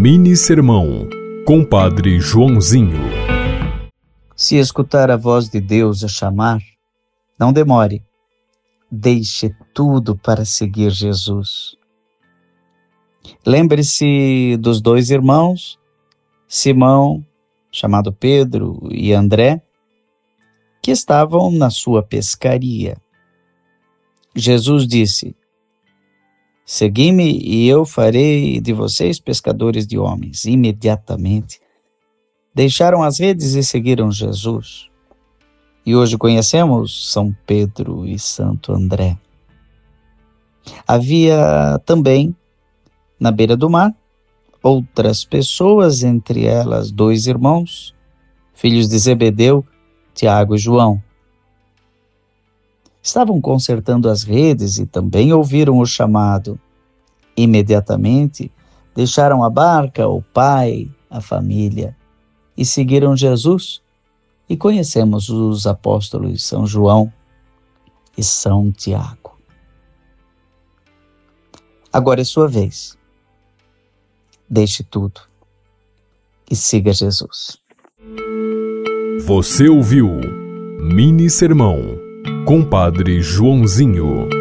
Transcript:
Mini Sermão, Compadre Joãozinho. Se escutar a voz de Deus a chamar, não demore. Deixe tudo para seguir Jesus. Lembre-se dos dois irmãos, Simão, chamado Pedro, e André, que estavam na sua pescaria. Jesus disse: Segui-me e eu farei de vocês pescadores de homens. Imediatamente deixaram as redes e seguiram Jesus. E hoje conhecemos São Pedro e Santo André. Havia também, na beira do mar, outras pessoas, entre elas dois irmãos, filhos de Zebedeu, Tiago e João. Estavam consertando as redes e também ouviram o chamado. Imediatamente deixaram a barca, o pai, a família e seguiram Jesus. E conhecemos os apóstolos São João e São Tiago. Agora é sua vez. Deixe tudo e siga Jesus. Você ouviu Mini Sermão, Compadre Joãozinho.